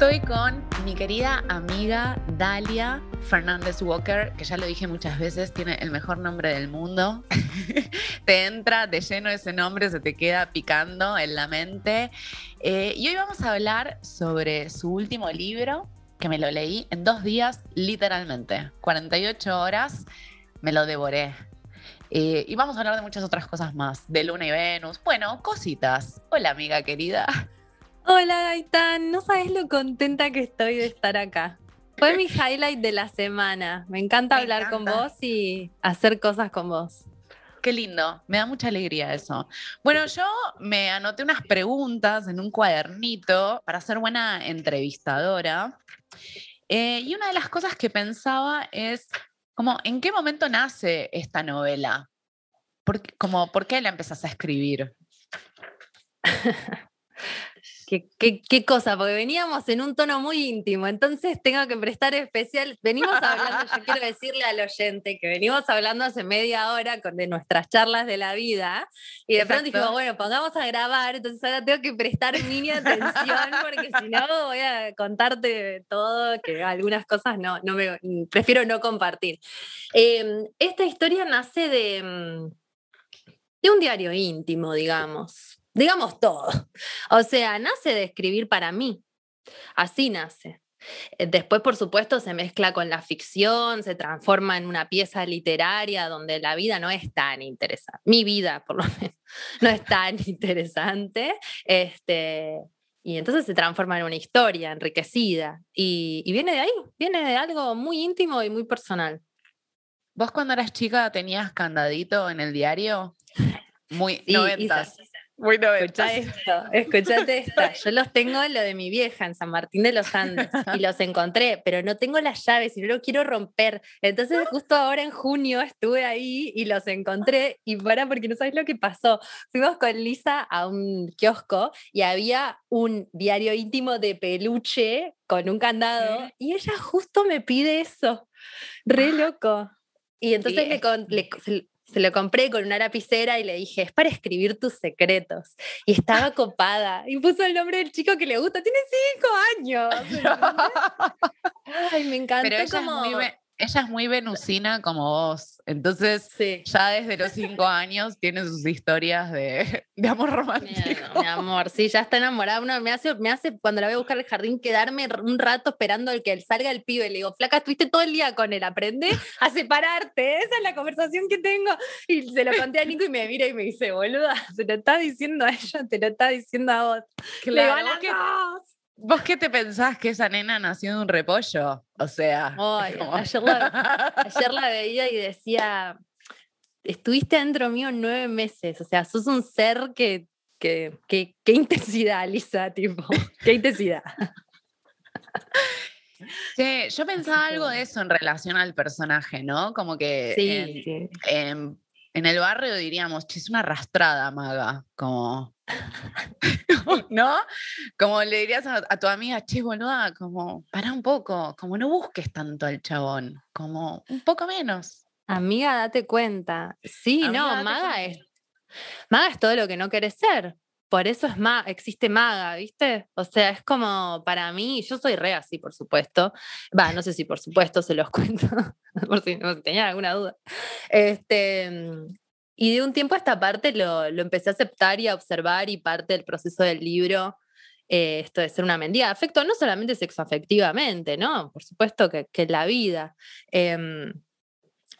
Estoy con mi querida amiga Dalia Fernández Walker, que ya lo dije muchas veces, tiene el mejor nombre del mundo. te entra de lleno ese nombre, se te queda picando en la mente. Eh, y hoy vamos a hablar sobre su último libro, que me lo leí en dos días, literalmente. 48 horas, me lo devoré. Eh, y vamos a hablar de muchas otras cosas más, de Luna y Venus. Bueno, cositas. Hola, amiga querida. Hola Gaitán, no sabes lo contenta que estoy de estar acá. Fue mi highlight de la semana. Me encanta hablar con vos y hacer cosas con vos. Qué lindo, me da mucha alegría eso. Bueno, yo me anoté unas preguntas en un cuadernito para ser buena entrevistadora. Eh, y una de las cosas que pensaba es, como, ¿en qué momento nace esta novela? ¿Por, como, ¿por qué la empezás a escribir? ¿Qué, cosa? Porque veníamos en un tono muy íntimo, entonces tengo que prestar especial. Venimos hablando, yo quiero decirle al oyente que venimos hablando hace media hora con, de nuestras charlas de la vida y de pronto dijimos, bueno, pongamos a grabar, entonces ahora tengo que prestar mini atención porque si no voy a contarte todo, que algunas cosas no, no me, prefiero no compartir. Em, esta historia nace de, mm, de un diario íntimo, digamos digamos todo. O sea, nace de escribir para mí. Así nace. Eh, después, por supuesto, se mezcla con la ficción, se transforma en una pieza literaria donde la vida no es tan interesante. Mi vida, por lo menos, no es tan interesante. Este, y entonces se transforma en una historia enriquecida. Y, viene de ahí, viene de algo muy íntimo y muy personal. ¿Vos cuando eras chica tenías candadito en el diario? Muy sí, bueno, Escucha esto, escuchate esto. Yo los tengo lo de mi vieja en San Martín de los Andes y los encontré, pero no tengo las llaves y no lo quiero romper. Entonces, justo ahora en junio estuve ahí y los encontré y para porque no sabes lo que pasó. Fuimos con Lisa a un kiosco y había un diario íntimo de peluche con un candado y ella justo me pide eso. Re loco. Y entonces le, le, se lo compré con una lapicera y le dije, es para escribir tus secretos. Y estaba copada. Y puso el nombre del chico que le gusta. Tiene cinco años. Ay, me encantó como ella es muy venusina como vos. Entonces, ya desde los cinco años tiene sus historias de, amor romántico. Mi, amor, sí, ya está enamorada. Uno me hace, me hace, cuando la voy a buscar al jardín, quedarme un rato esperando el que salga el pibe. Le digo, flaca, estuviste todo el día con él, aprende a separarte. Esa es la conversación que tengo. Y se lo conté a Nico y me mira y me dice, boluda, se lo está diciendo a ella, te lo está diciendo a vos. Claro, Le ¿Vos qué te pensás que esa nena nació de un repollo? O sea. ayer, la, veía y decía, estuviste dentro mío nueve meses, o sea, sos un ser que, que, qué intensidad, Lisa, tipo, qué intensidad. Sí, yo pensaba algo de eso en relación al personaje, ¿no? Como que sí, en, en, el barrio diríamos, es una arrastrada, maga, como ¿no? Como le dirías a, tu amiga, che, boluda, como, para un poco, como no busques tanto al chabón, como un poco menos. Amiga, date cuenta. Sí, no, maga es, maga es todo lo que no querés ser. Por eso es ma existe maga, ¿viste? O sea, es como para mí, yo soy re así, por supuesto. Va, no sé si por supuesto se los cuento, por si, no tenía alguna duda. Este, y de un tiempo a esta parte lo, lo, empecé a aceptar y a observar y parte del proceso del libro, eh, esto de ser una mendiga afecto, no solamente sexoafectivamente, ¿no? Por supuesto que, que la vida. Em,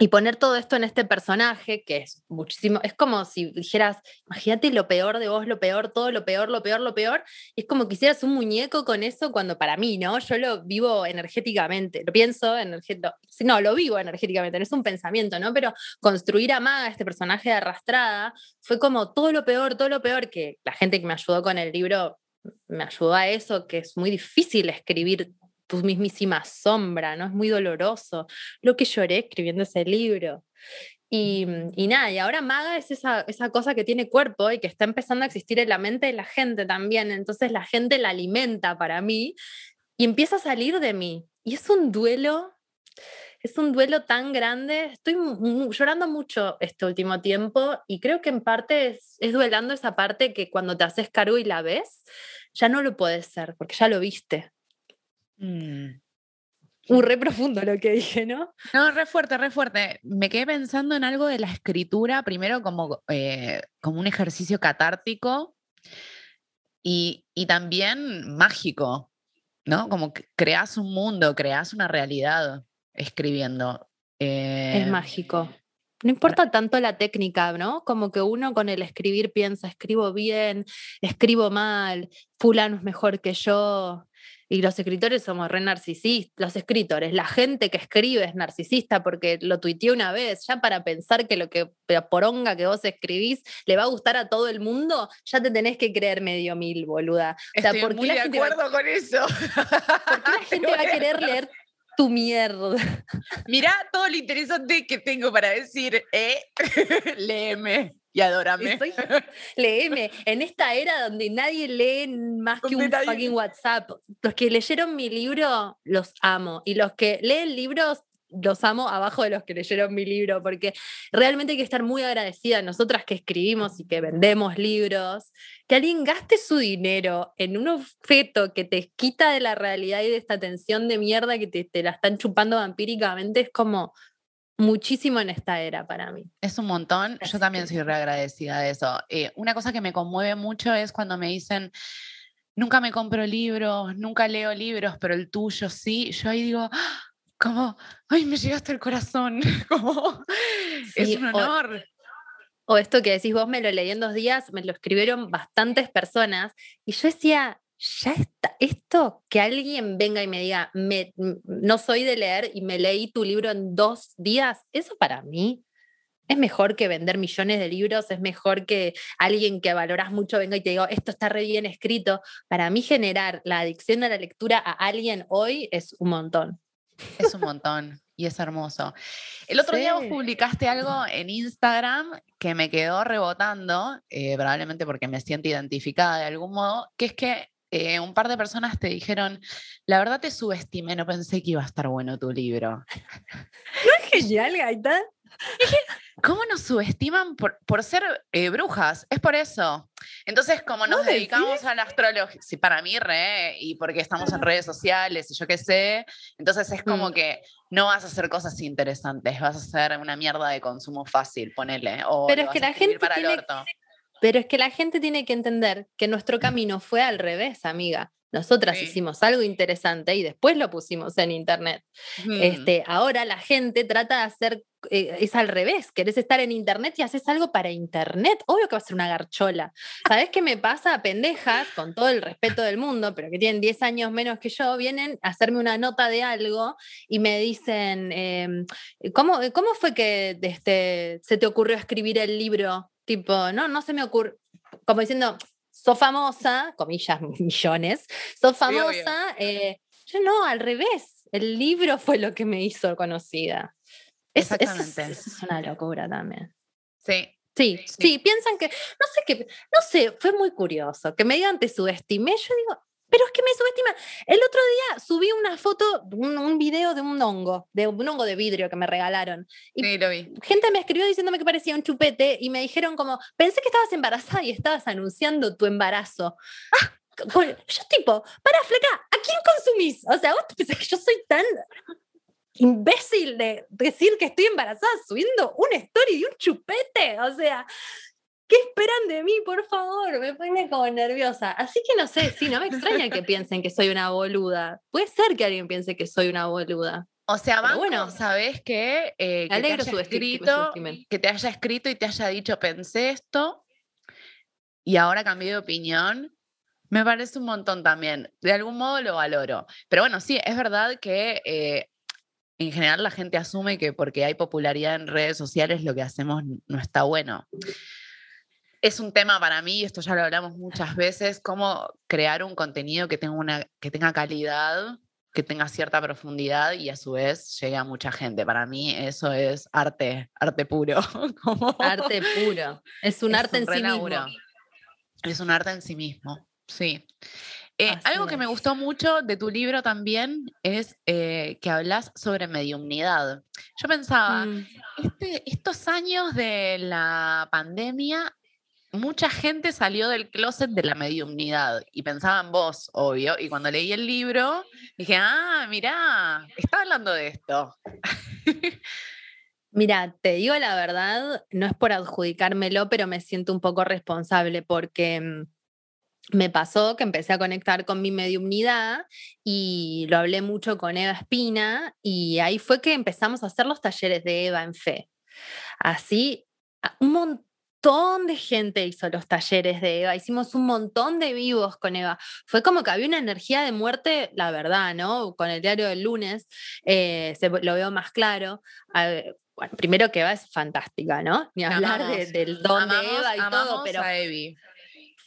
y poner todo esto en este personaje, que es muchísimo, es como si dijeras, imagínate lo peor de vos, lo peor, todo lo peor, lo peor, lo peor. es como que hicieras un muñeco con eso cuando para mí, ¿no? Yo lo vivo energéticamente, lo pienso energéticamente, no, lo vivo energéticamente, no es un pensamiento, ¿no? Pero construir a Maga, este personaje de arrastrada, fue como todo lo peor, todo lo peor, que la gente que me ayudó con el libro me ayudó a eso, que es muy difícil escribir tu mismísima sombra, ¿no? Es muy doloroso lo que lloré escribiendo ese libro. Y, y, nada, y ahora Maga es esa, esa, cosa que tiene cuerpo y que está empezando a existir en la mente de la gente también. Entonces la gente la alimenta para mí y empieza a salir de mí. Y es un duelo, es un duelo tan grande. Estoy llorando mucho este último tiempo y creo que en parte es, es duelando esa parte que cuando te haces cargo y la ves, ya no lo puedes ser porque ya lo viste Mm. Un re profundo lo que dije, ¿no? No, re fuerte, re fuerte. Me quedé pensando en algo de la escritura, primero como, eh, como un ejercicio catártico y, también mágico, ¿no? Como que creas un mundo, creas una realidad escribiendo. es eh, mágico. No importa tanto la técnica, ¿no? Como que uno con el escribir piensa, escribo bien, escribo mal, fulano es mejor que yo, y los escritores somos re narcisistas, los escritores, la gente que escribe es narcisista porque lo tuiteé una vez, ya para pensar que lo que la poronga que vos escribís le va a gustar a todo el mundo, ya te tenés que creer medio mil, boluda. O sea, Estoy muy de acuerdo con eso. ¿Por qué la gente va a querer leer tu mierda? Mirá todo lo interesante que tengo para decir, ¿eh? Léeme y adórame. léeme. En esta era donde nadie lee más que un fucking WhatsApp. Los que leyeron mi libro, los amo. Y los que leen libros, los amo abajo de los que leyeron mi libro, porque realmente hay que estar muy agradecida, nosotras que escribimos y que vendemos libros, que alguien gaste su dinero en un objeto que te quita de la realidad y de esta tensión de mierda que te, te la están chupando vampíricamente, es como, muchísimo en esta era para mí. Es un montón. Yo también soy reagradecida de eso. Eh, una cosa que me conmueve mucho es cuando me dicen, nunca me compro libros, nunca leo libros, pero el tuyo sí. Yo ahí digo, ¡Ah! como, ay, me llegaste al corazón. como, es un honor. O, o esto que decís vos, me lo leí en dos días, me lo escribieron bastantes personas y yo decía, ya está, esto que alguien venga y me diga, me, no soy de leer y me leí tu libro en dos días, eso para mí es mejor que vender millones de libros, es mejor que alguien que valoras mucho venga y te diga, esto está re bien escrito. Para mí generar la adicción a la lectura a alguien hoy es un montón. Es un montón y es hermoso. El otro día vos publicaste algo en Instagram que me quedó rebotando, eh, probablemente porque me siento identificada de algún modo, que es que eh, un par de personas te dijeron, la verdad te subestimé, no pensé que iba a estar bueno tu libro. ¿No es genial, Gaita? ¿Cómo nos subestiman por, por ser eh, brujas? Es por eso. Entonces, como nos dedicamos a la astrología, sí, para mí re, y porque estamos en redes sociales y yo qué sé, entonces es como mm. que no vas a hacer cosas interesantes, vas a hacer una mierda de consumo fácil, ponele. O Pero es que la gente para tiene, pero es que la gente tiene que entender que nuestro camino fue al revés, amiga. Nosotras hicimos algo interesante y después lo pusimos en internet. este, ahora la gente trata de hacer, eh, es al revés, querés estar en internet y haces algo para internet. Obvio que va a ser una garchola. ¿Sabes qué me pasa? Pendejas, con todo el respeto del mundo, pero que tienen 10 años menos que yo, vienen a hacerme una nota de algo y me dicen, em, ¿cómo, ¿cómo fue que este, se te ocurrió escribir el libro? Tipo, no, no se me ocurre, como diciendo, sos famosa, comillas, millones, sos famosa, eh, yo no, al revés, el libro fue lo que me hizo conocida. Exactamente. Es, es, una locura también. Sí. Sí, sí, piensan que, no sé qué, no sé, fue muy curioso, que me digan te subestimé, yo digo, pero es que me subestima. El otro día subí una foto, un, video de un hongo, de un hongo de vidrio que me regalaron. Y sí, lo vi. Gente me escribió diciéndome que parecía un chupete y me dijeron como, pensé que estabas embarazada y estabas anunciando tu embarazo. Ah. Yo tipo, para fleca, ¿a quién consumís? O sea, vos pensás que yo soy tan imbécil de decir que estoy embarazada subiendo una story de un chupete. O sea, ¿Qué esperan de mí, por favor? Me pone como nerviosa. Así que no sé, sí, no me extraña que piensen que soy una boluda. Puede ser que alguien piense que soy una boluda. O sea, bueno, ¿sabes qué? Eh, que, te haya escrito, que, te haya escrito y te haya dicho, pensé esto y ahora cambié de opinión. Me parece un montón también. De algún modo lo valoro. Pero bueno, sí, es verdad que eh, en general la gente asume que porque hay popularidad en redes sociales lo que hacemos no está bueno es un tema para mí, esto ya lo hablamos muchas veces, cómo crear un contenido que tenga, una, que tenga calidad, que tenga cierta profundidad y a su vez llegue a mucha gente. Para mí eso es arte, arte puro. Arte puro. Es un arte en sí mismo. Es un arte en sí mismo, sí. Eh, algo que me gustó mucho de tu libro también es eh, que hablas sobre mediumnidad. Yo pensaba, mm. este, estos años de la pandemia mucha gente salió del closet de la mediumnidad y pensaba en vos, obvio. Y cuando leí el libro, dije, ah, mirá, está hablando de esto. Mira, te digo la verdad, no es por adjudicármelo, pero me siento un poco responsable porque mm, me pasó que empecé a conectar con mi mediumnidad y lo hablé mucho con Eva Espina y ahí fue que empezamos a hacer los talleres de Eva en fe. Así, un montón de gente hizo los talleres de Eva, hicimos un montón de vivos con Eva. Fue como que había una energía de muerte, la verdad, ¿no? Con el diario del lunes eh, se, lo veo más claro. bueno, primero que Eva es fantástica, ¿no? Ni hablar del don de Eva y todo, pero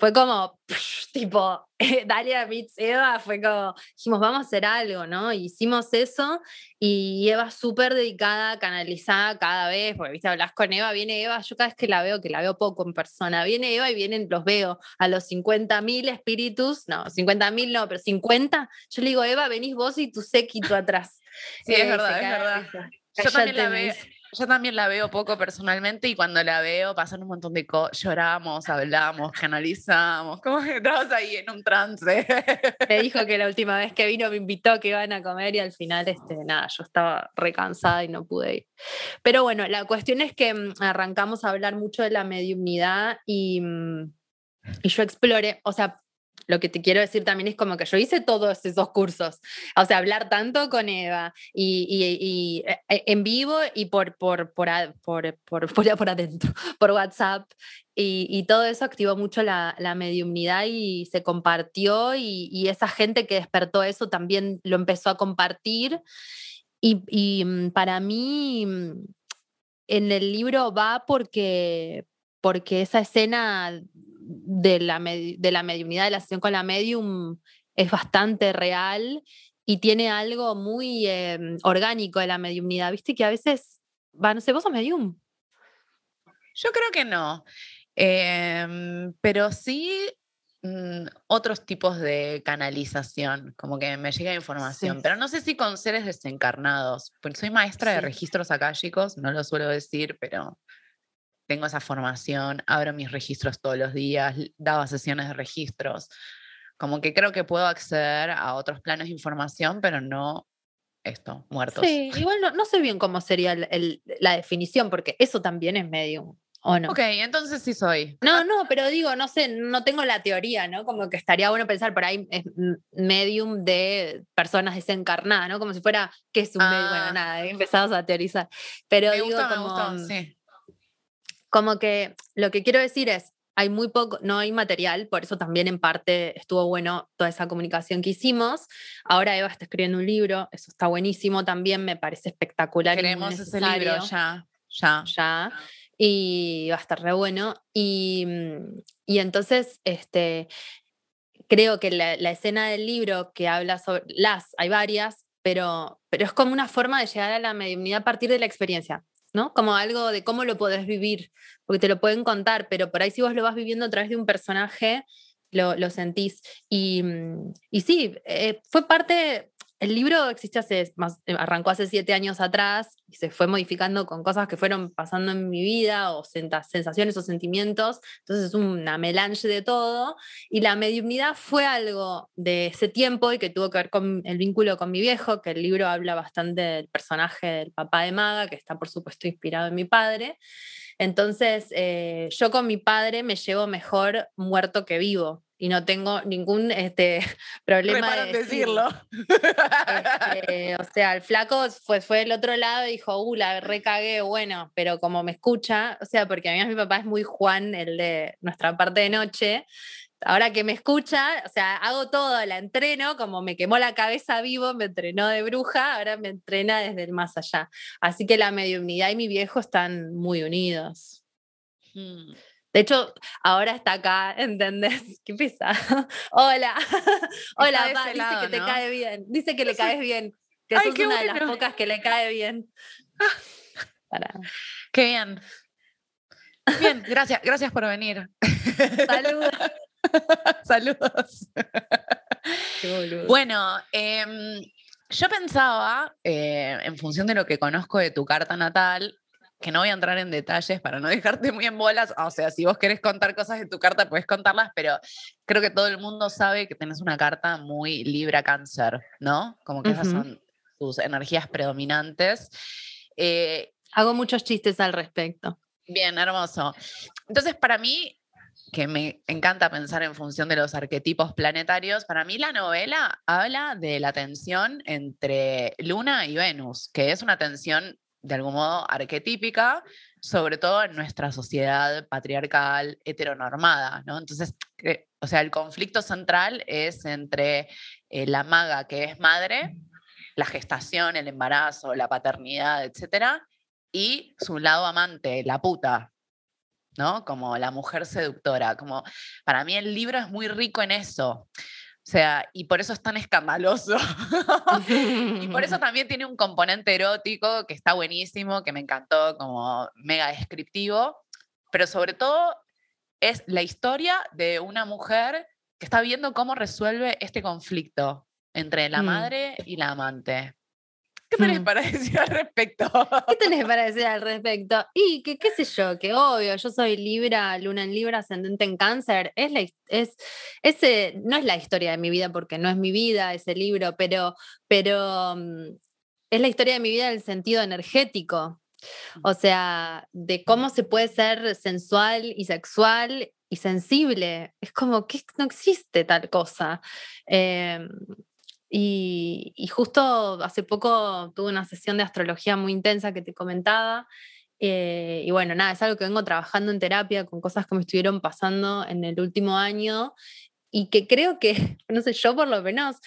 fue como, tipo, Dalia meets Eva, fue como, dijimos, vamos a hacer algo, ¿no? hicimos eso y Eva súper dedicada, canalizada cada vez, porque, viste, hablas con Eva, viene Eva, yo cada vez que la veo, que la veo poco en persona, viene Eva y vienen, los veo a los 50.000 espíritus, no, 50.000 no, pero 50, yo le digo, Eva, venís vos y tu séquito atrás. Sí, es eh, verdad, es verdad. Yo también la veo. Yo también la veo poco personalmente y cuando la veo pasan un montón de cosas, lloramos, hablamos, canalizamos, como que estabas ahí en un trance. Me dijo que la última vez que vino me invitó que iban a comer y al final, este, nada, yo estaba recansada y no pude ir. Pero bueno, la cuestión es que mm, arrancamos a hablar mucho de la mediumnidad y, mm, y yo exploré, o sea, lo que te quiero decir también es como que yo hice todos esos cursos, o sea, hablar tanto con Eva y, eh, eh, en vivo y por, por, por, por, por, adentro, por WhatsApp. Y, todo eso activó mucho la, la mediumnidad y se compartió y, esa gente que despertó eso también lo empezó a compartir. Y, mm, para mí mm, en el libro va porque, porque esa escena de la, de la mediunidad, de la sesión con la medium, es bastante real y tiene algo muy em, orgánico de la mediumnidad. Viste que a veces, va, no sé, vos sos medium. Yo creo que no, em, pero sí mm, otros tipos de canalización, como que me llega información, pero no sé si con seres desencarnados, porque soy maestra de registros akáshicos, no lo suelo decir, pero tengo esa formación, abro mis registros todos los días, daba sesiones de registros. Como que creo que puedo acceder a otros planos de información, pero no esto, muertos. Sí, igual no, sé bien cómo sería la definición, porque eso también es medium. ¿O no? Ok, entonces sí soy. No, no, pero digo, no sé, no tengo la teoría, ¿no? Como que estaría bueno pensar por ahí es medium de personas desencarnadas, ¿no? Como si fuera, ¿qué es un medium? Bueno, ah. nada, empezamos a teorizar. Pero digo, como, sí como que lo que quiero decir es, hay muy poco, no hay material, por eso también en parte estuvo bueno toda esa comunicación que hicimos. Ahora Eva está escribiendo un libro, eso está buenísimo también, me parece espectacular. Queremos ese libro ya, ya. Ya. Y va a estar re bueno. Y, y entonces, este, creo que la, la, escena del libro que habla sobre las, hay varias, pero, pero es como una forma de llegar a la mediunidad a partir de la experiencia. ¿No? Como algo de cómo lo podés vivir, porque te lo pueden contar, pero por ahí si vos lo vas viviendo a través de un personaje, lo, lo sentís. Y, mm, y sí, eh, fue parte, el libro existe hace eh, arrancó hace siete años atrás y se fue modificando con cosas que fueron pasando en mi vida o sensaciones o sentimientos. Entonces es una melange de todo. Y la mediunidad fue algo de ese tiempo y que tuvo que ver con el vínculo con mi viejo, que el libro habla bastante del personaje del papá de Maga, que está por supuesto inspirado en mi padre. Entonces, eh, yo con mi padre me llevo mejor muerto que vivo y no tengo ningún este, problema de decirlo. Este, o sea, el flaco fue, fue del otro lado y dijo, uh, la recagué, bueno, pero como me escucha, o sea, porque a mí mi papá es muy Juan, el de nuestra parte de noche, ahora que me escucha, o sea, hago todo, la entreno, como me quemó la cabeza vivo, me entrenó de bruja, ahora me entrena desde el más allá. Así que la mediunidad y mi viejo están muy unidos. Hmm. De hecho, ahora está acá, ¿entendés? ¿Qué pesa? Hola, hola, pa, dice que te cae bien, dice que le caes bien, que sos una de las pocas que le cae bien. Qué bien. Bien, gracias, gracias por venir. Saludos. Saludos. bueno, em, yo pensaba, eh, en función de lo que conozco de tu carta natal, que no voy a entrar en detalles para no dejarte muy en bolas. O sea, si vos querés contar cosas de tu carta, puedes contarlas, pero creo que todo el mundo sabe que tenés una carta muy Libra Cáncer, ¿no? Como que esas son tus energías predominantes. Eh, Hago muchos chistes al respecto. Bien, hermoso. Entonces, para mí, que me encanta pensar en función de los arquetipos planetarios, para mí la novela habla de la tensión entre Luna y Venus, que es una tensión de algún modo arquetípica, sobre todo en nuestra sociedad patriarcal heteronormada, ¿no? Entonces, o sea, el conflicto central es entre eh, la maga que es madre, la gestación, el embarazo, la paternidad, etcétera, y su lado amante, la puta, ¿no? Como la mujer seductora, como para mí el libro es muy rico en eso. O sea, y por eso es tan escandaloso. y por eso también tiene un componente erótico que está buenísimo, que me encantó, como mega descriptivo, pero sobre todo es la historia de una mujer que está viendo cómo resuelve este conflicto entre la mm. madre y la amante. ¿Qué tenés mm. para decir al respecto? ¿Qué tenés para decir al respecto? Y que, qué sé yo, que obvio, yo soy Libra, Luna en Libra, ascendente en Cáncer. Es, la, es ese, no es la historia de mi vida porque no es mi vida ese libro, pero, pero mm, es la historia de mi vida en el sentido energético. Mm. O sea, de cómo se puede ser sensual y sexual y sensible. Es como que no existe tal cosa. Eh, y, justo hace poco tuve una sesión de astrología muy intensa que te comentaba. Eh, y bueno, nada, es algo que vengo trabajando en terapia con cosas que me estuvieron pasando en el último año y que creo que, no sé, yo por lo menos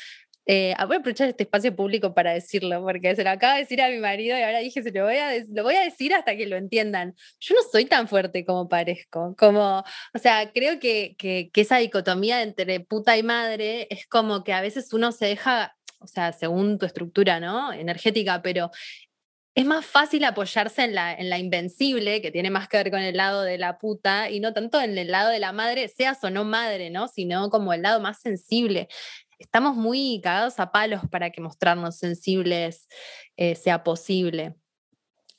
eh, voy a aprovechar este espacio público para decirlo, porque se lo acaba de decir a mi marido y ahora dije, se lo voy a, lo voy a decir hasta que lo entiendan. Yo no soy tan fuerte como parezco, como, o sea, creo que, que, que esa dicotomía entre puta y madre es como que a veces uno se deja, o sea, según tu estructura, ¿no? Energética, pero es más fácil apoyarse en la, en la invencible, que tiene más que ver con el lado de la puta, y no tanto en el lado de la madre, seas o no madre, ¿no? Sino como el lado más sensible estamos muy cagados a palos para que mostrarnos sensibles eh, sea posible.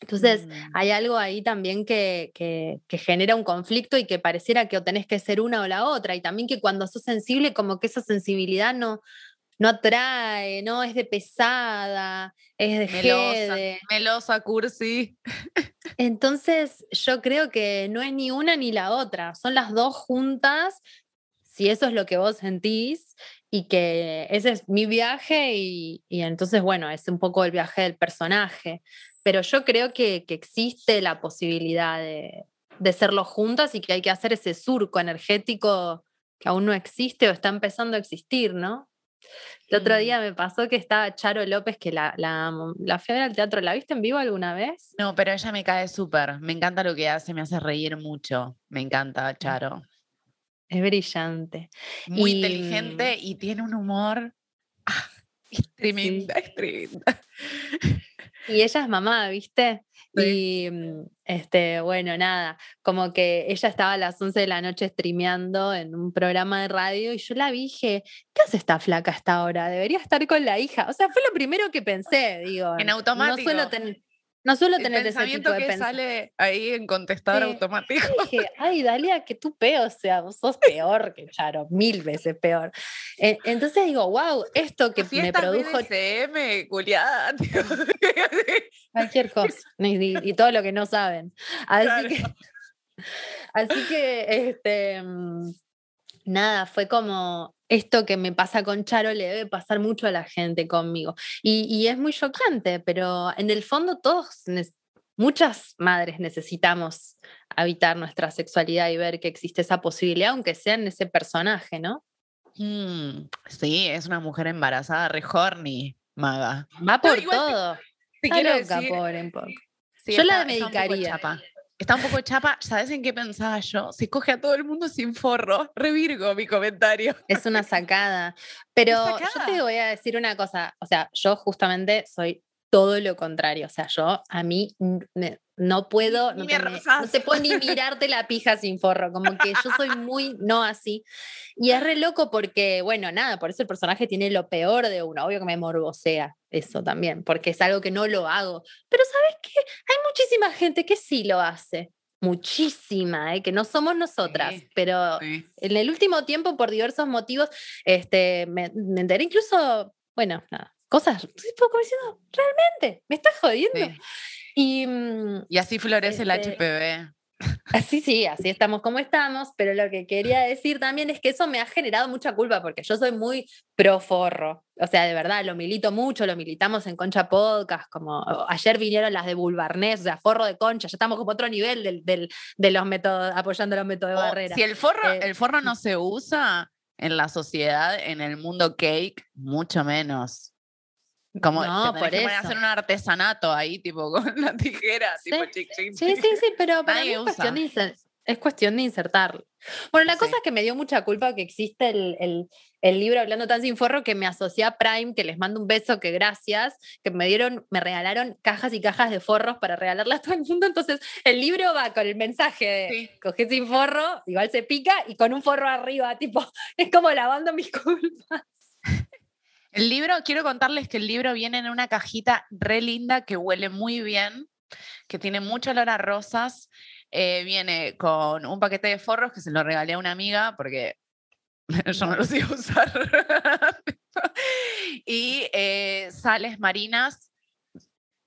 Entonces, mm. hay algo ahí también que, que, genera un conflicto y que pareciera que o tenés que ser una o la otra, y también que cuando sos sensible, como que esa sensibilidad no, no atrae, no es de pesada, es de melosa, melosa, cursi. Entonces, yo creo que no es ni una ni la otra, son las dos juntas. Si eso es lo que vos sentís, y que ese es mi viaje y, entonces, bueno, es un poco el viaje del personaje, pero yo creo que, existe la posibilidad de, de serlo juntas y que hay que hacer ese surco energético que aún no existe o está empezando a existir, ¿no? El otro día me pasó que estaba Charo López, que la, la, la fui al teatro. ¿La viste en vivo alguna vez? No, pero ella me cae súper. Me encanta lo que hace, me hace reír mucho. Me encanta mm. Charo. Es brillante. Muy inteligente y tiene un humor. Ah, es tremenda, es tremenda. Y ella es mamá, ¿viste? Y mm, este, bueno, nada, como que ella estaba a las 11 de la noche streameando en un programa de radio y yo la vi y dije, ¿qué hace esta flaca a esta hora? Debería estar con la hija. O sea, fue lo primero que pensé, digo. En automático. No suelo tener no suelo tener ese tipo de que sale ahí en contestador automático. Dije, ay, Dalia, que tú peor, o sea, vos sos peor que Charo, mil veces peor. Eh, entonces digo, wow, esto que me produjo. CM, culiada, Cualquier cosa, y, todo lo que no saben. Así que. Así que, este. Mm, nada, fue como esto que me pasa con Charo le debe pasar mucho a la gente conmigo. Y, es muy choqueante, pero en el fondo todos, muchas madres necesitamos habitar nuestra sexualidad y ver que existe esa posibilidad, aunque sea en ese personaje, ¿no? Mm, sí, es una mujer embarazada, re horny, maga. Va por todo. Está loca, pobre, un poco. Yo la medicaría. Está un poco chapa. ¿Sabes en qué pensaba yo? Se coge a todo el mundo sin forro. Revirgo mi comentario. Es una sacada. Pero yo te voy a decir una cosa. O sea, yo justamente soy todo lo contrario. O sea, yo a mí no puedo, no te, puedo ni mirarte la pija sin forro, como que yo soy muy no así. Y es re loco porque, bueno, nada, por eso el personaje tiene lo peor de uno, obvio que me morbosea eso también, porque es algo que no lo hago. Pero ¿sabes qué? Hay muchísima gente que sí lo hace. Muchísima, ¿eh? que no somos nosotras, pero en el último tiempo, por diversos motivos, este, me, enteré incluso, bueno, nada, cosas, como diciendo, realmente, me estás jodiendo. Y, mm, y así florece el HPV. Este, así sí, así estamos como estamos, pero lo que quería decir también es que eso me ha generado mucha culpa porque yo soy muy pro forro. O sea, de verdad, lo milito mucho, lo militamos en Concha Podcast, como ayer vinieron las de Bulbarnés, o sea, forro de concha, ya estamos como otro nivel del, de los métodos, apoyando los métodos de barrera. Si el forro, eh, el forro no se usa en la sociedad, en el mundo cake, mucho menos. Como no, por que hacer un artesanato ahí, tipo con la tijera, sí. tipo chic, chic, Sí, sí, sí, pero para mí es cuestión, de es cuestión de insertarlo. Bueno, la cosa es que me dio mucha culpa que existe el, el, el, libro Hablando tan sin forro que me asocié a Prime, que les mando un beso, que gracias, que me dieron, me regalaron cajas y cajas de forros para regalarlas a todo el mundo. Entonces, el libro va con el mensaje de coge sin forro, igual se pica, y con un forro arriba, tipo, es como lavando mis culpas. El libro, quiero contarles que el libro viene en una cajita re linda que huele muy bien, que tiene mucho olor a rosas. Eh, viene con un paquete de forros que se lo regalé a una amiga porque yo no los iba a usar. y eh, sales marinas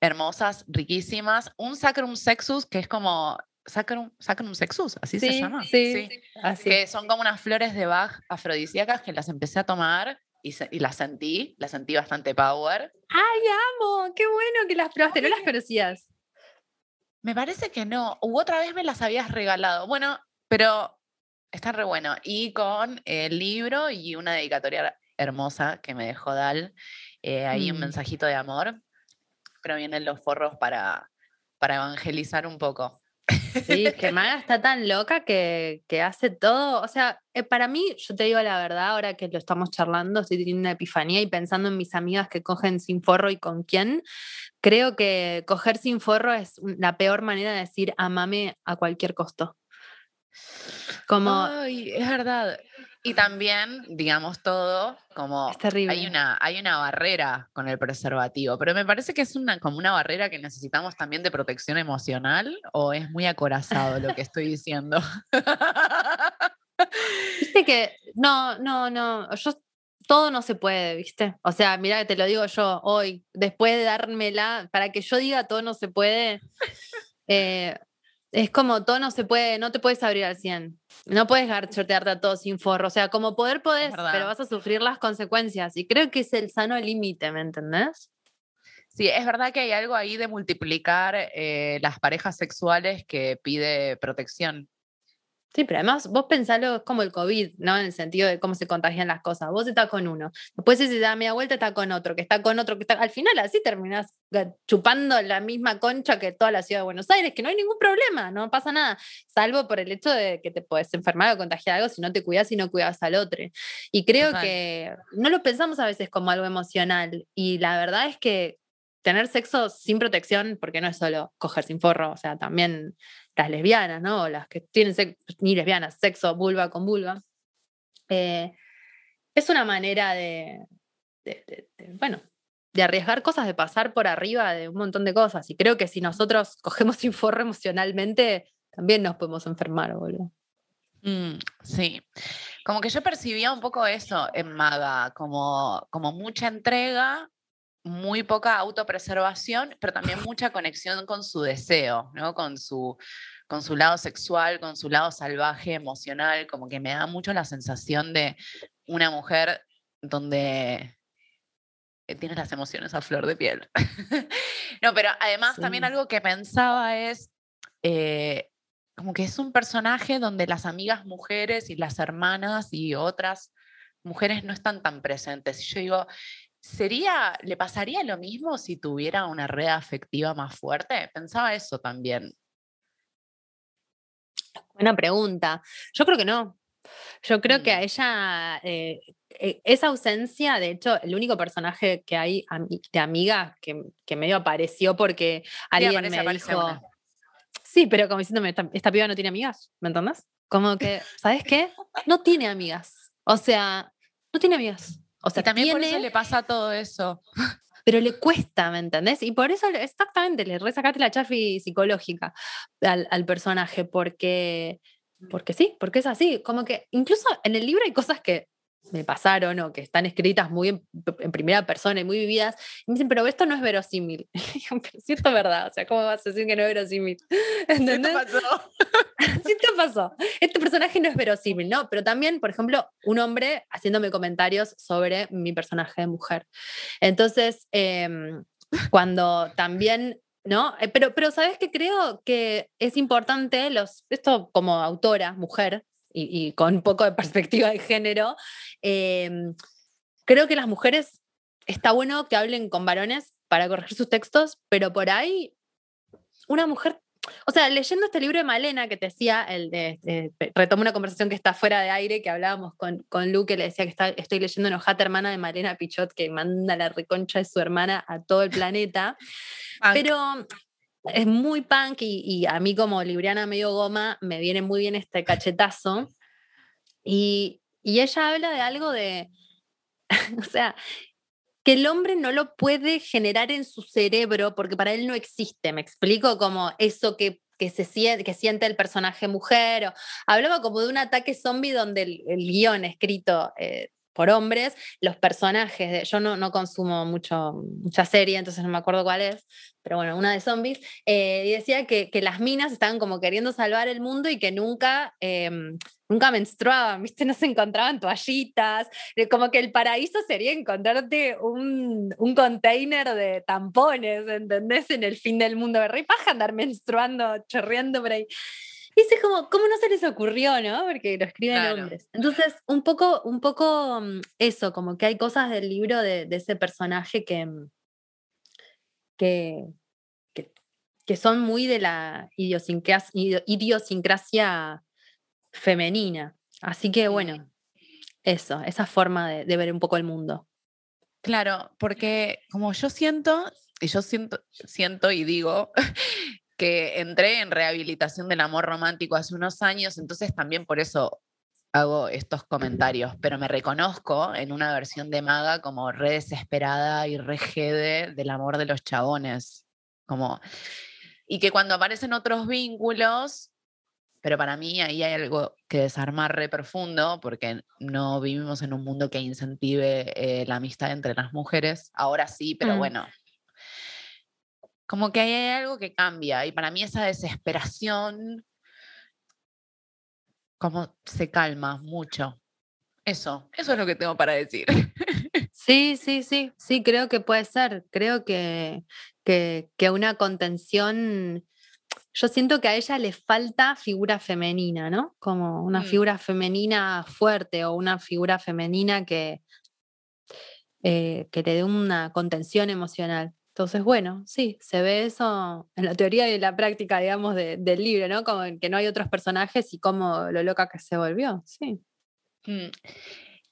hermosas, riquísimas. Un Sacrum Sexus, que es como Sacrum, Sacrum Sexus, así se llama. Sí, sí. Así. Que son como unas flores de Bach afrodisíacas que las empecé a tomar y, la sentí, la sentí bastante power. ¡Ay, amo! ¡Qué bueno que las probaste! ¿No las conocías? Me parece que no. U otra vez me las habías regalado. Bueno, pero está re bueno. Y con el libro y una dedicatoria hermosa que me dejó Dal. Eh, ahí un mm. mensajito de amor. Pero vienen los forros para, para evangelizar un poco. Sí, que Maga está tan loca que, hace todo. O sea, eh, para mí, yo te digo la verdad, ahora que lo estamos charlando, estoy teniendo una epifanía y pensando en mis amigas que cogen sin forro y con quién. Creo que coger sin forro es la peor manera de decir amame a cualquier costo. Como. Ay, es verdad. Y también, digamos todo, como hay una, hay una barrera con el preservativo, pero me parece que es una, como una barrera que necesitamos también de protección emocional o es muy acorazado lo que estoy diciendo. Viste que, no, no, no, yo todo no se puede, ¿viste? O sea, mira, te lo digo yo hoy, después de dármela, para que yo diga todo no se puede, eh, es como todo no se puede, no te puedes abrir al 100. No puedes garchotearte a todo sin forro. O sea, como poder podés, pero vas a sufrir las consecuencias. Y creo que es el sano límite, ¿me entendés? Sí, es verdad que hay algo ahí de multiplicar eh, las parejas sexuales que pide protección. Sí, pero además vos pensalo es como el COVID, ¿no? En el sentido de cómo se contagian las cosas. Vos estás con uno, después si se da media vuelta está con otro, que está con otro, que está... Al final así terminás chupando la misma concha que toda la ciudad de Buenos Aires, que no hay ningún problema, no pasa nada, salvo por el hecho de que te puedes enfermar o contagiar algo si no te cuidas y no cuidas al otro. Y creo que no lo pensamos a veces como algo emocional y la verdad es que tener sexo sin protección, porque no es solo coger sin forro, o sea, también las lesbianas, ¿no? las que tienen ni lesbianas, sexo vulva con vulva, eh, es una manera de, bueno, de arriesgar cosas, de pasar por arriba de un montón de cosas. Y creo que si nosotros cogemos sin forro emocionalmente, también nos podemos enfermar, boludo. Mm, sí, como que yo percibía un poco eso en Maga, como, como mucha entrega, muy poca autopreservación, pero también mucha conexión con su deseo, ¿no? Con su, con su lado sexual, con su lado salvaje, emocional, como que me da mucho la sensación de una mujer donde eh, tienes las emociones a flor de piel. no, pero además también algo que pensaba es, eh, como que es un personaje donde las amigas mujeres y las hermanas y otras mujeres no están tan presentes. Y yo digo, ¿Sería, le pasaría lo mismo si tuviera una red afectiva más fuerte? Pensaba eso también. Buena pregunta. Yo creo que no. Yo creo que a mm. ella, eh, eh, esa ausencia, de hecho, el único personaje que hay de amiga que, que medio apareció porque alguien me dijo. Sí, pero como diciéndome, esta, piba no tiene amigas, ¿me entendés? Como que, ¿sabes qué? No tiene amigas. O sea, no tiene amigas. O sea, también por eso le pasa todo eso. Pero le cuesta, ¿me entendés? Y por eso exactamente le resacaste la chafi psicológica al, al personaje, porque, porque sí, porque es así. Como que incluso en el libro hay cosas que me pasaron o que están escritas muy en, primera persona y muy vividas, y me dicen, pero esto no es verosímil. pero si esto es verdad, o sea, ¿cómo vas a decir que no es verosímil? ¿Entendés? ¿Qué pasó? Esto pasó. Este personaje no es verosímil, ¿no? Pero también, por ejemplo, un hombre haciéndome comentarios sobre mi personaje de mujer. Entonces, em, cuando también ¿no? Eh, pero, pero sabes que creo que es importante, los, esto como autora, mujer, y, con un poco de perspectiva de género, em, creo que las mujeres está bueno que hablen con varones para corregir sus textos, pero por ahí una mujer, o sea, leyendo este libro de Malena que te decía, el de, retomo una conversación que está fuera de aire, que hablábamos con, con Lu, que le decía que está, estoy leyendo Enojata Hermana de Malena Pichot, que manda la reconcha de su hermana a todo el planeta. Pero es muy punk y, a mí como libriana medio goma me viene muy bien este cachetazo. Y, ella habla de algo de, o sea, que el hombre no lo puede generar en su cerebro porque para él no existe, me explico como eso que, que se siente, el personaje mujer. O, hablaba como de un ataque zombie donde el, guion escrito eh, por hombres, los personajes, de, yo no, no consumo mucho, mucha serie, entonces no me acuerdo cuál es, pero bueno, una de zombies, eh, y decía que, que, las minas estaban como queriendo salvar el mundo y que nunca, em, nunca menstruaban, ¿viste? No se encontraban toallitas, eh, como que el paraíso sería encontrarte un, un container de tampones, ¿entendés? En el fin del mundo, rey paja andar menstruando, chorreando por ahí. Es como, ¿cómo no se les ocurrió, no? Porque lo escriben hombres. Entonces, un poco, un poco mm, eso, como que hay cosas del libro de, ese personaje mm, que, que, son muy de la idiosincrasia, idiosincrasia femenina. Así que, bueno, eso, esa forma de, de ver un poco el mundo. Claro, porque como yo siento, y yo siento, siento y digo que entré en rehabilitación del amor romántico hace unos años, entonces también por eso hago estos comentarios, pero me reconozco en una versión de Maga como re desesperada y re del amor de los chabones, como y que cuando aparecen otros vínculos, pero para mí ahí hay algo que desarmar re profundo, porque no vivimos en un mundo que incentive eh, la amistad entre las mujeres, ahora sí, pero mm. bueno, como que hay algo que cambia y para mí esa desesperación como se calma mucho. Eso, eso es lo que tengo para decir. Sí, sí, sí, sí, creo que puede ser. Creo que, que, que una contención, yo siento que a ella le falta figura femenina, ¿no? Como una mm. figura femenina fuerte o una figura femenina que, eh, que le dé una contención emocional. Entonces, bueno, sí, se ve eso en la teoría y en la práctica, digamos, del libro, ¿no? Como que no hay otros personajes y cómo lo loca que se volvió, sí. Mm.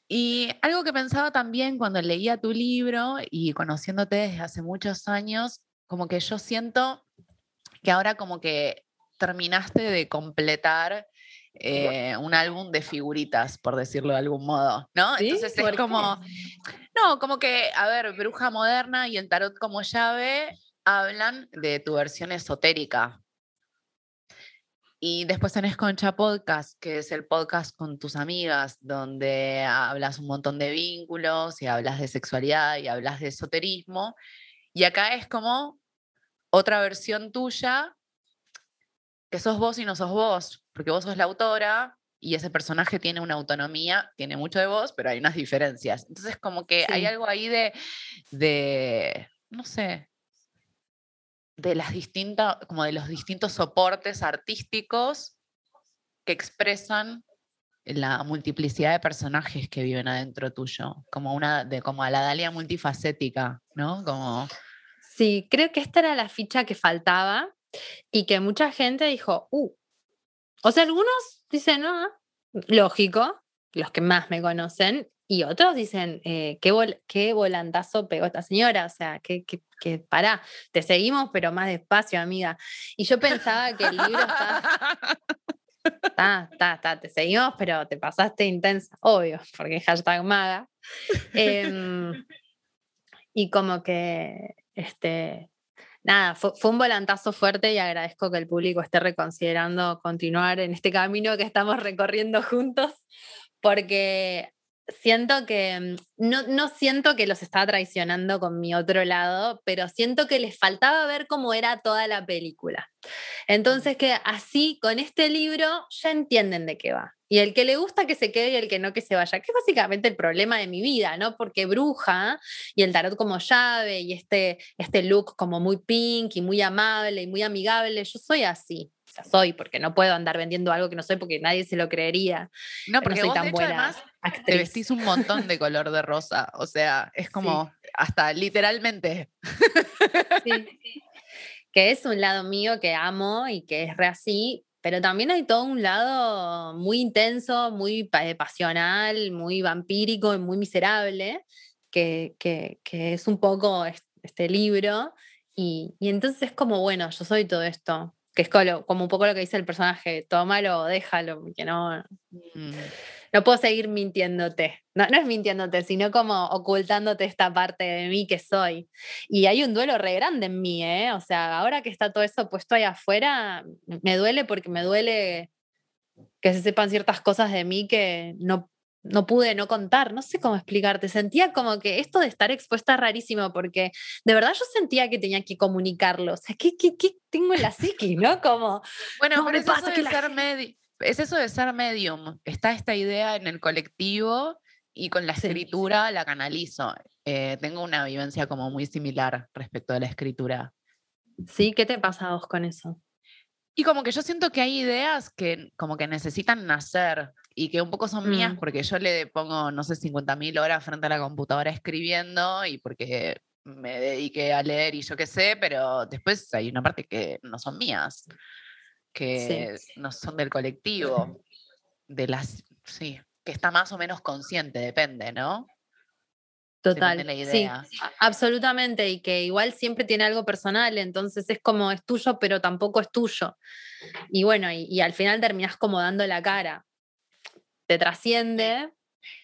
Y algo que pensaba también cuando leía tu libro y conociéndote desde hace muchos años, como que yo siento que ahora como que terminaste de completar eh, un álbum de figuritas, por decirlo de algún modo, ¿no? Entonces es como, no, como que, a ver, bruja moderna y el tarot como llave hablan de tu versión esotérica. Y después tenés Concha Podcast, que es el podcast con tus amigas, donde hablas un montón de vínculos y hablas de sexualidad y hablas de esoterismo. Y acá es como otra versión tuya que sos vos y no sos vos, porque vos sos la autora y ese personaje tiene una autonomía, tiene mucho de vos, pero hay unas diferencias. Entonces, como que hay algo ahí de, de, no sé, de las distintas, como de los distintos soportes artísticos que expresan la multiplicidad de personajes que viven adentro tuyo, como una de como a la Dalia multifacética, ¿no? Como Sí, creo que esta era la ficha que faltaba y que mucha gente dijo, uh, o sea, algunos dicen, no, lógico, los que más me conocen, y otros dicen, eh, ¿qué, ¿qué, volantazo pegó esta señora, o sea, que, que, pará, te seguimos, pero más despacio, amiga. Y yo pensaba que el libro está... Está, está, está, te seguimos, pero te pasaste intensa, obvio, porque hashtag maga. Em, y como que, este, nada, fue, un volantazo fuerte y agradezco que el público esté reconsiderando continuar en este camino que estamos recorriendo juntos, porque siento que, mm, no, no, siento que los estaba traicionando con mi otro lado, pero siento que les faltaba ver cómo era toda la película. Entonces que así, con este libro, ya entienden de qué va. Y el que le gusta que se quede y el que no que se vaya, que es básicamente el problema de mi vida, ¿no? Porque bruja y el tarot como llave y este, este look como muy pink y muy amable y muy amigable, yo soy así soy, porque no puedo andar vendiendo algo que no soy porque nadie se lo creería. No, porque no soy tan buena. te vestís un montón de color de rosa, o sea, es como hasta literalmente. Sí, que es un lado mío que amo y que es re así, pero también hay todo un lado muy intenso, muy eh, pasional, muy vampírico y muy miserable, que, que, que es un poco este libro. Y, y, entonces es como, bueno, yo soy todo esto, que es como, un poco lo que dice el personaje, tómalo déjalo, que no, mm. No puedo seguir mintiéndote. No, no es mintiéndote, sino como ocultándote esta parte de mí que soy. Y hay un duelo re grande en mí, ¿eh? O sea, ahora que está todo eso puesto ahí afuera, me duele porque me duele que se sepan ciertas cosas de mí que no, no pude no contar, no sé cómo explicarte, sentía como que esto de estar expuesta es rarísimo porque de verdad yo sentía que tenía que comunicarlo, o sea, ¿qué, qué, qué tengo en la psiqui, no? Como, bueno, no, me pasa que ser es eso de ser medium, está esta idea en el colectivo y con la escritura la canalizo. Eh, tengo una vivencia como muy similar respecto a la escritura. Sí, ¿qué te pasa a vos con eso? Y como que yo siento que hay ideas que como que necesitan nacer y que un poco son mías mm. porque yo le pongo, no sé, 50.000 horas frente a la computadora escribiendo y porque me dediqué a leer y yo qué sé, pero después hay una parte que no son mías, que no son del colectivo, de las, sí, que está más o menos consciente, depende, ¿no? Total. Sí, absolutamente. Y que igual siempre tiene algo personal, entonces es como es tuyo, pero tampoco es tuyo. Y bueno, y, al final terminas como dando la cara. Te trasciende,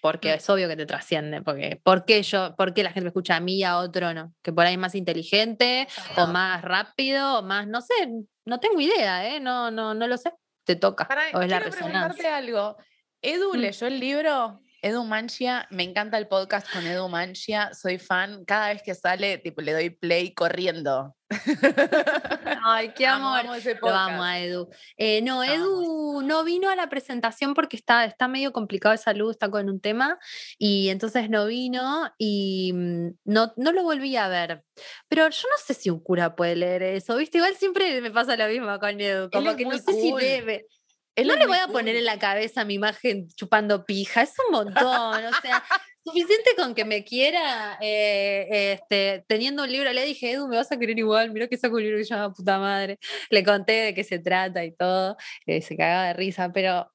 porque mm. es obvio que te trasciende, porque ¿por qué yo, por qué la gente me escucha a mí y a otro no? Que por ahí es más inteligente, o más rápido, o más, no sé, no tengo idea, ¿eh? No, no, no lo sé. Te toca. o es la resonancia. algo. Edu mm. leyó el libro Edu Manchia, me encanta el podcast con Edu Manchia, soy fan, cada vez que sale, tipo, le doy play corriendo. Ay, qué amor. Lo amo a Edu. Eh, no, Edu no vino a la presentación porque está, está medio complicado de salud, está con un tema, y entonces no vino y mm, no, no lo volví a ver. Pero yo no sé si un cura puede leer eso, ¿viste? Igual siempre me pasa lo mismo con Edu, como que no sé si debe no le voy a poner en la cabeza mi imagen chupando pija, es un montón, o sea, suficiente con que me quiera, eh, este, teniendo un libro, le dije, Edu, me vas a querer igual, mira que saco un libro que se llama puta madre, le conté de qué se trata y todo, eh, se cagaba de risa, pero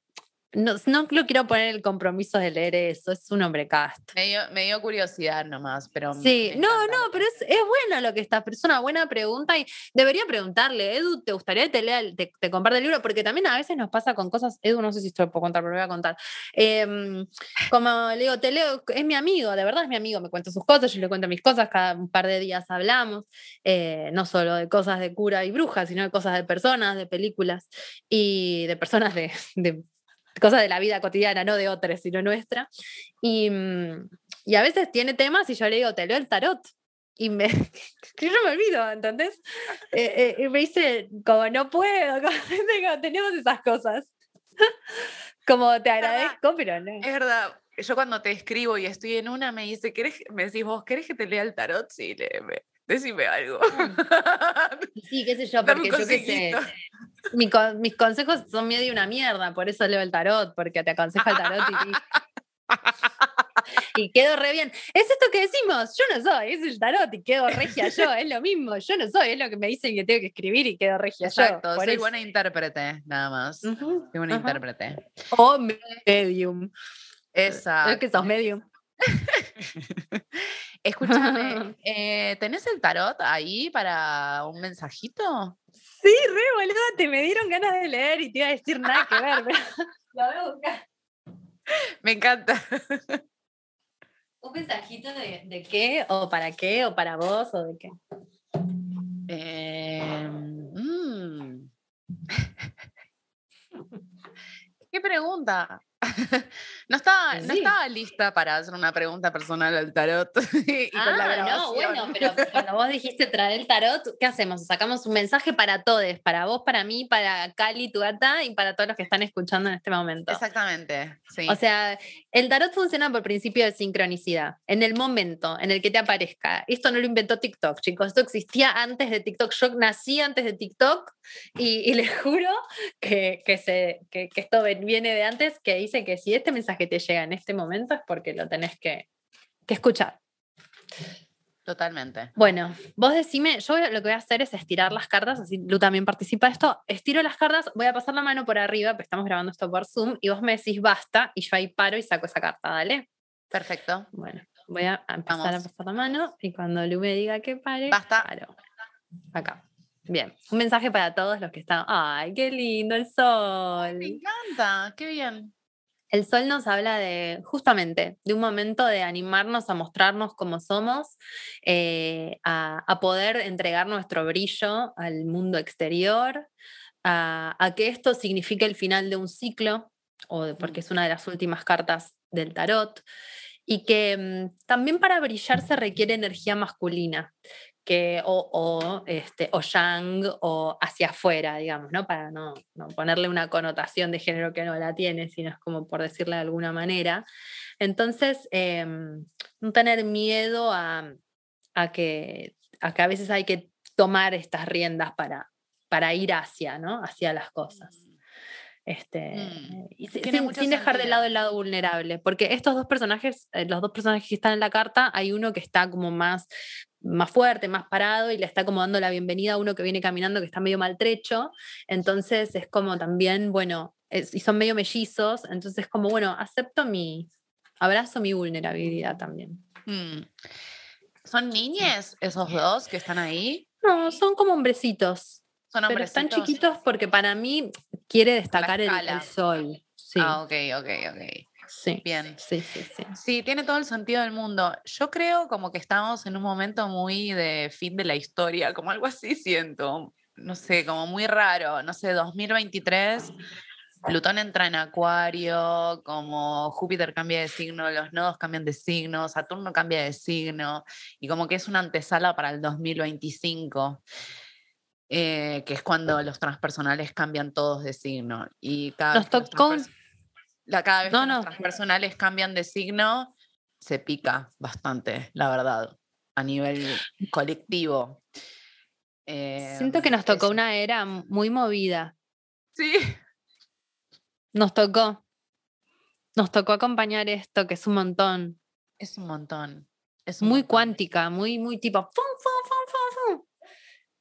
no, no lo quiero poner el compromiso de leer eso, es un hombre casto. Me dio, curiosidad nomás, pero... Sí, no, no, pero es, es, bueno lo que está, pero es una buena pregunta y debería preguntarle, Edu, ¿te gustaría que te lea, te, te comparte el libro? Porque también a veces nos pasa con cosas, Edu, no sé si esto puedo contar, pero lo voy a contar. Em, como le digo, te leo, es mi amigo, de verdad es mi amigo, me cuenta sus cosas, yo le cuento mis cosas, cada un par de días hablamos, eh, no solo de cosas de cura y bruja, sino de cosas de personas, de películas y de personas de cosas de la vida cotidiana, no de otras, sino nuestra. Y, mm, y, a veces tiene temas y yo le digo, te leo el tarot. Y me, yo me olvido, ¿entendés? Eh, eh, y me dice, como no puedo, como, tenemos esas cosas. como te agradezco, pero no. Es verdad, yo cuando te escribo y estoy en una, me dice, ¿querés, me decís vos, ¿querés que te lea el tarot? Sí, léeme. Decime algo. Sí, qué sé yo, porque yo qué sé. Mis consejos son medio una mierda, por eso leo el tarot, porque te aconseja el tarot y, y quedo re bien. Es esto que decimos, yo no soy, es el tarot y quedo regia yo, es lo mismo, yo no soy, es lo que me dicen que tengo que escribir y quedo regia Exacto, yo. soy buena intérprete, nada más. soy buena intérprete. O medium. Esa. Es que sos medium. Escúchame, eh, ¿tenés el tarot ahí para un mensajito? Sí, re boluda, te me dieron ganas de leer y te iba a decir nada que ver, pero lo voy a buscar. Me encanta. ¿Un mensajito de, qué? ¿O para qué? ¿O para vos? ¿O de qué? Eh, mm. ¿Qué pregunta? No estaba, no estaba lista para hacer una pregunta personal al tarot. ah, no, bueno, pero cuando vos dijiste traer el tarot, ¿qué hacemos? Sacamos un mensaje para todos, para vos, para mí, para Cali, tu gata y para todos los que están escuchando en este momento. Exactamente, sí. O sea, el tarot funciona por principio de sincronicidad. En el momento en el que te aparezca. Esto no lo inventó TikTok, chicos. Esto existía antes de TikTok. Yo nací antes de TikTok y, les juro que, se, que esto viene de antes, que dice que si este mensaje que te llega en este momento es porque lo tenés que, escuchar. Totalmente. Bueno, vos decime, yo lo que voy a hacer es estirar las cartas, así Lu también participa de esto. Estiro las cartas, voy a pasar la mano por arriba, porque estamos grabando esto por Zoom, y vos me decís basta, y yo ahí paro y saco esa carta, ¿dale? Perfecto. Bueno, voy a empezar a pasar la mano, y cuando Lu me diga que pare, basta. paro. Acá. Bien, un mensaje para todos los que están. ¡Ay, qué lindo el sol! Me encanta, qué bien. El sol nos habla de, justamente, de un momento de animarnos a mostrarnos como somos, eh, a, poder entregar nuestro brillo al mundo exterior, a, que esto signifique el final de un ciclo, o porque es una de las últimas cartas del tarot, y que mm, también para brillar se requiere energía masculina, que, o, este, o yang o hacia afuera, digamos, ¿no? Para no, ponerle una connotación de género que no la tiene, sino es como por decirle de alguna manera. Entonces, em, no tener miedo a, que, a veces hay que tomar estas riendas para, para ir hacia, ¿no? Hacia las cosas. Este, mm. sin, dejar de lado el lado vulnerable, porque estos dos personajes, eh, los dos personajes que están en la carta, hay uno que está como más más fuerte, más parado y le está como dando la bienvenida a uno que viene caminando que está medio maltrecho. Entonces es como también, bueno, y son medio mellizos, entonces es como, bueno, acepto mi, abrazo mi vulnerabilidad también. Mm. ¿Son niñas esos dos que están ahí? No, son como hombrecitos. Son Pero están chiquitos porque para mí quiere destacar el, el, sol. Sí. Ah, ok, ok, ok. Sí. Bien. Sí, sí, sí. Sí, tiene todo el sentido del mundo. Yo creo como que estamos en un momento muy de fin de la historia, como algo así siento. No sé, como muy raro. No sé, 2023. Plutón entra en Acuario, como Júpiter cambia de signo, los nodos cambian de signo, Saturno cambia de signo, y como que es una antesala para el 2025. Eh, que es cuando los transpersonales cambian todos de signo. Y cada Nos tocó, la, cada vez que no. personales cambian de signo, se pica bastante, la verdad, a nivel colectivo. Siento que nos em, tocó una era muy movida. Sí. Nos tocó. Nos tocó acompañar esto, que es un montón. Es un montón. Es muy cuántica, muy, muy tipo. ¡fum,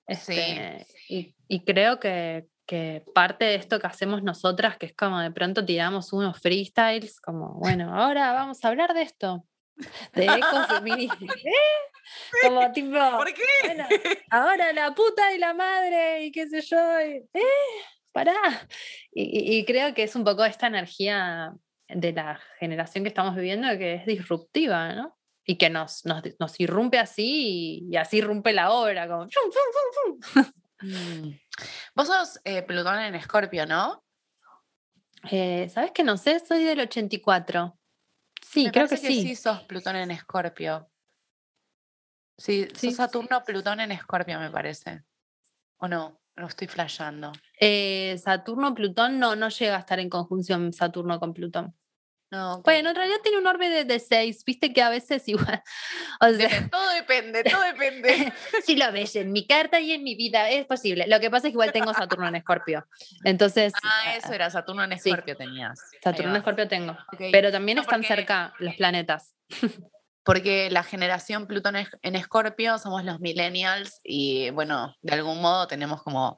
este, y, y, creo que, que parte de esto que hacemos nosotras, que es como de pronto tiramos unos freestyles, como, bueno, ahora vamos a hablar de esto, de ecofeminismo. ¿Eh? Como tipo, ¿por qué? ahora la puta y la madre y qué sé yo, ¿eh? Pará. Y, creo que es un poco esta energía de la generación que estamos viviendo que es disruptiva, ¿no? Y que nos, nos, nos irrumpe así y, así irrumpe la obra, como... Mm. Vos sos eh, Plutón en Escorpio, ¿no? Eh, ¿Sabes que no sé? Soy del 84. Sí, creo que, sí. Sí, sos Plutón en Escorpio. Sí, sos Saturno, Plutón en Escorpio, me parece. ¿O no? Lo estoy flasheando. Eh, Saturno, Plutón, no, no llega a estar en conjunción Saturno con Plutón. Bueno, en realidad tiene un orbe de, 6, viste que a veces igual. todo depende, todo depende. si lo ves en mi carta y en mi vida, es posible. Lo que pasa es que igual tengo Saturno en Escorpio. Entonces. Ah, eso era, Saturno en Escorpio tenías. Saturno en Escorpio tengo. Pero también están cerca los planetas. porque la generación Plutón en Escorpio somos los millennials y bueno, de algún modo tenemos como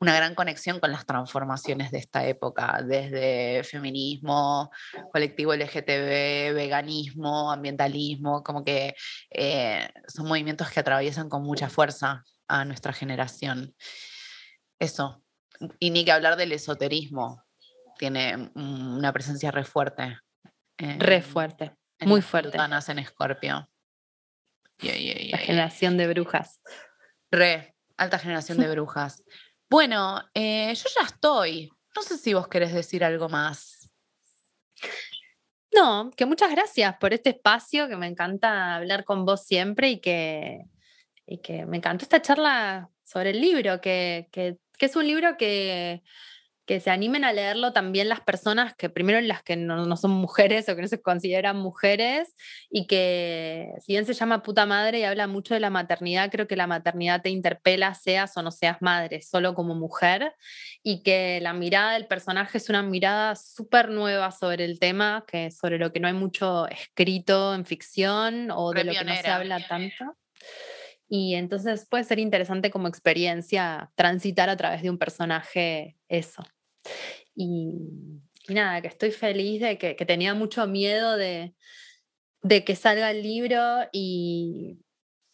una gran conexión con las transformaciones de esta época, desde feminismo, colectivo LGTB, veganismo, ambientalismo, como que eh, son movimientos que atraviesan con mucha fuerza a nuestra generación. Eso. Y ni que hablar del esoterismo, tiene una presencia re fuerte. re fuerte muy fuerte. en Escorpio. La generación de brujas. Re, alta generación de brujas. Bueno, eh, yo ya estoy. No sé si vos querés decir algo más. No, que muchas gracias por este espacio, que me encanta hablar con vos siempre y que, y que me encantó esta charla sobre el libro, que, que es un libro que que se animen a leerlo también las personas que primero las que no, son mujeres o que no se consideran mujeres y que si bien se llama puta madre y habla mucho de la maternidad, creo que la maternidad te interpela seas o no seas madre, solo como mujer y que la mirada del personaje es una mirada súper nueva sobre el tema, que sobre lo que no hay mucho escrito en ficción o de lo que no se habla tanto. Y entonces puede ser interesante como experiencia transitar a través de un personaje eso. Y, nada, que estoy feliz de que, tenía mucho miedo de, que salga el libro y,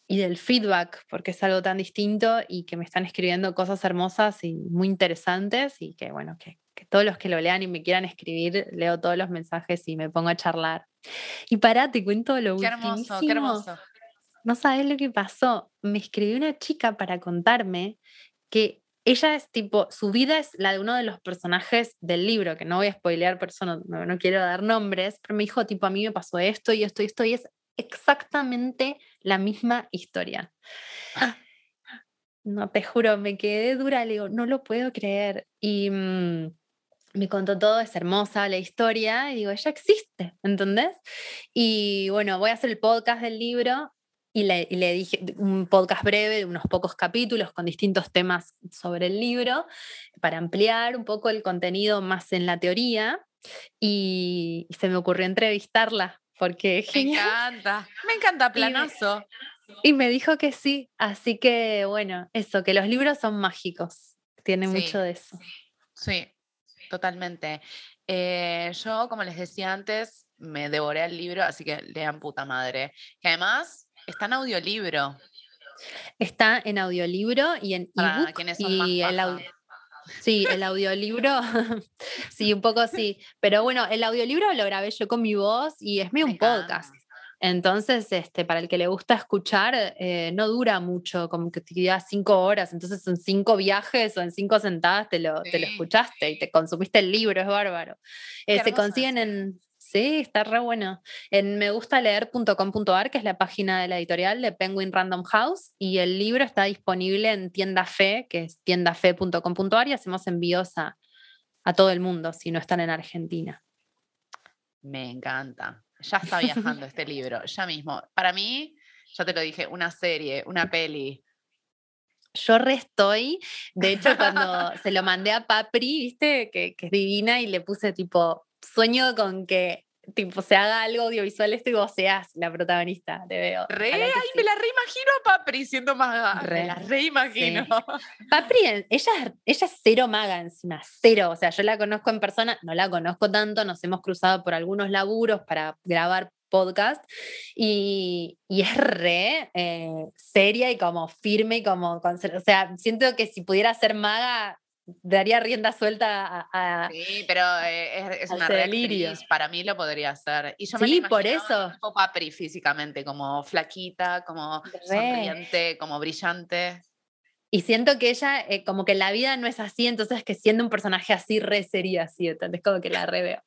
del feedback, porque es algo tan distinto y que me están escribiendo cosas hermosas y muy interesantes y que bueno, que, todos los que lo lean y me quieran escribir, leo todos los mensajes y me pongo a charlar. Y pará, te cuento lo Qué hermoso, qué hermoso. No sabes lo que pasó. Me escribió una chica para contarme que ella es tipo, su vida es la de uno de los personajes del libro, que no voy a spoilear, por eso no, no, quiero dar nombres, pero me dijo, tipo, a mí me pasó esto y esto y esto, y es exactamente la misma historia. Ah. No, te juro, me quedé dura, le digo, no lo puedo creer. Y mm, me contó todo, es hermosa la historia, y digo, ella existe, ¿entendés? Y bueno, voy a hacer el podcast del libro y le, dije un podcast breve de unos pocos capítulos con distintos temas sobre el libro para ampliar un poco el contenido más en la teoría y, se me ocurrió entrevistarla porque me encanta, me encanta planazo. Y me, dijo que sí, así que bueno, eso, que los libros son mágicos, tiene mucho de eso. Sí, totalmente. Eh, yo, como les decía antes, me devoré el libro, así que lean puta madre. Que además Está en audiolibro. Está en audiolibro y en ebook. Y el Sí, el audiolibro, sí, un poco sí. Pero bueno, el audiolibro lo grabé yo con mi voz y es medio un podcast. Entonces, este, para el que le gusta escuchar, eh, no dura mucho, como que te queda cinco horas. Entonces, en cinco viajes o en cinco sentadas te lo, te lo escuchaste y te consumiste el libro, es bárbaro. Eh, se consiguen en, Sí, está re bueno. En megustaleer.com.ar, que es la página de la editorial de Penguin Random House, y el libro está disponible en Tienda Fe, que es tiendafe.com.ar, y hacemos envíos a, todo el mundo si no están en Argentina. Me encanta. Ya está viajando este libro, ya mismo. Para mí, ya te lo dije, una serie, una peli. Yo re estoy, de hecho cuando se lo mandé a Papri, viste, que, que es divina, y le puse tipo, sueño con que tipo se haga algo audiovisual esto y vos seas la protagonista, te veo. Re, ay, me la reimagino a Papri siendo maga. Re, me la reimagino. Papri, ella, ella es cero maga encima, cero. O sea, yo la conozco en persona, no la conozco tanto, nos hemos cruzado por algunos laburos para grabar podcast y, y es re eh, seria y como firme y como, o sea, siento que si pudiera ser maga daría rienda suelta a. sí, pero eh, es, una delirio. Para mí lo podría hacer. Y yo me sí, por eso. Un poco Papri físicamente, como flaquita, como sonriente, como brillante. Y siento que ella, eh, como que la vida no es así, entonces que siendo un personaje así, re sería así, entonces como que la reveo.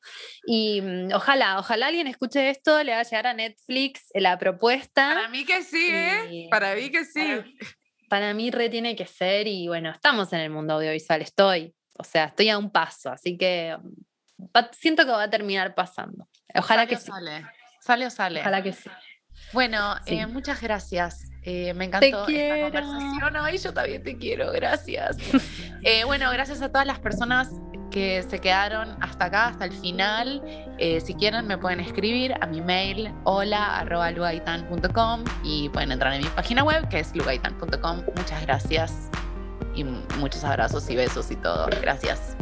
Y mm, ojalá, ojalá alguien escuche esto, le va a llegar a Netflix eh, la propuesta. Para mí que sí, ¿eh? Para mí que sí para mí re tiene que ser y bueno, estamos en el mundo audiovisual, estoy, o sea, estoy a un paso, así que mm, siento que va a terminar pasando. Ojalá que sale. sí. Sale o sale. Ojalá que sí. Bueno, eh, muchas gracias. Eh, me encantó esta conversación. Ay, yo también te quiero, gracias. Eh, bueno, gracias a todas las personas que se quedaron hasta acá, hasta el final. Eh, si quieren me pueden escribir a mi mail hola.lugaitan.com y pueden entrar en mi página web que es lugaitan.com. Muchas gracias y muchos abrazos y besos y todo. Gracias.